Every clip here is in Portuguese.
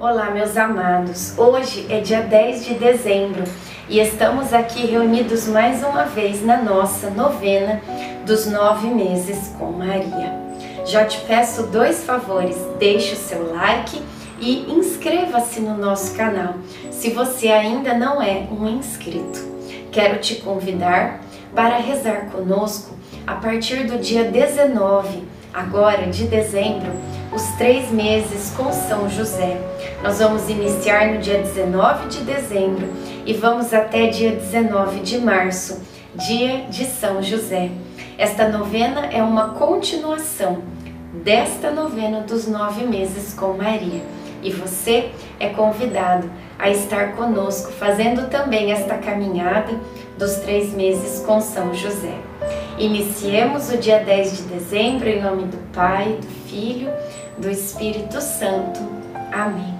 Olá, meus amados. Hoje é dia 10 de dezembro e estamos aqui reunidos mais uma vez na nossa novena dos nove meses com Maria. Já te peço dois favores: deixe o seu like e inscreva-se no nosso canal se você ainda não é um inscrito. Quero te convidar para rezar conosco a partir do dia 19, agora de dezembro os três meses com São José. Nós vamos iniciar no dia 19 de dezembro e vamos até dia 19 de março, dia de São José. Esta novena é uma continuação desta novena dos nove meses com Maria. E você é convidado a estar conosco, fazendo também esta caminhada dos três meses com São José. Iniciemos o dia 10 de dezembro em nome do Pai, do Filho, do Espírito Santo. Amém.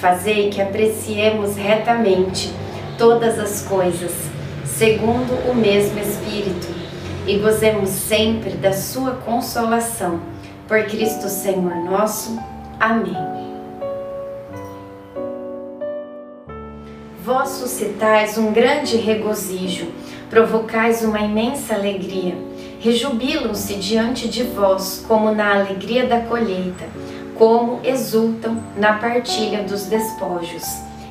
Fazei que apreciemos retamente todas as coisas, segundo o mesmo Espírito, e gozemos sempre da sua consolação. Por Cristo Senhor nosso. Amém. Vós suscitais um grande regozijo provocais uma imensa alegria. Rejubilam-se diante de vós, como na alegria da colheita, como exultam na partilha dos despojos.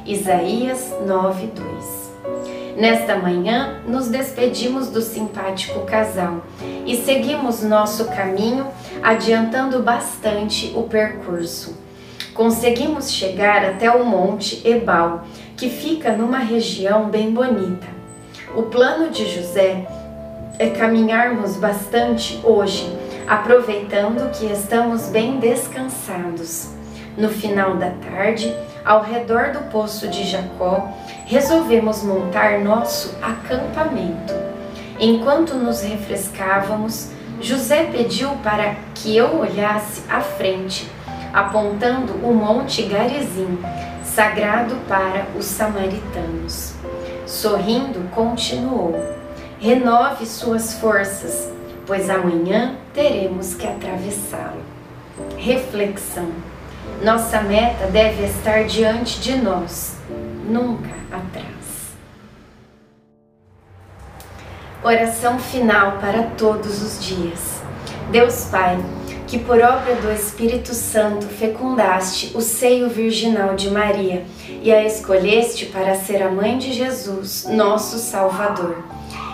Isaías 9:2. Nesta manhã, nos despedimos do simpático casal e seguimos nosso caminho, adiantando bastante o percurso. Conseguimos chegar até o Monte Ebal, que fica numa região bem bonita. O plano de José é caminharmos bastante hoje, aproveitando que estamos bem descansados. No final da tarde, ao redor do poço de Jacó, resolvemos montar nosso acampamento. Enquanto nos refrescávamos, José pediu para que eu olhasse à frente, apontando o Monte Garizim, sagrado para os samaritanos. Sorrindo, continuou: Renove suas forças, pois amanhã teremos que atravessá-lo. Reflexão: Nossa meta deve estar diante de nós, nunca atrás. Oração final para todos os dias. Deus Pai, que por obra do Espírito Santo fecundaste o seio virginal de Maria e a escolheste para ser a mãe de Jesus, nosso Salvador.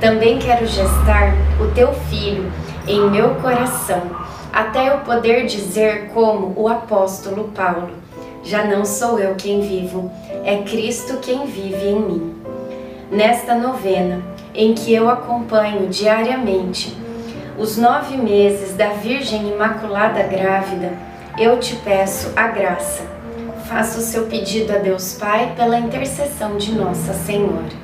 Também quero gestar o teu filho em meu coração, até eu poder dizer, como o apóstolo Paulo: Já não sou eu quem vivo, é Cristo quem vive em mim. Nesta novena, em que eu acompanho diariamente os nove meses da Virgem Imaculada Grávida, eu te peço a graça. Faça o seu pedido a Deus Pai pela intercessão de Nossa Senhora.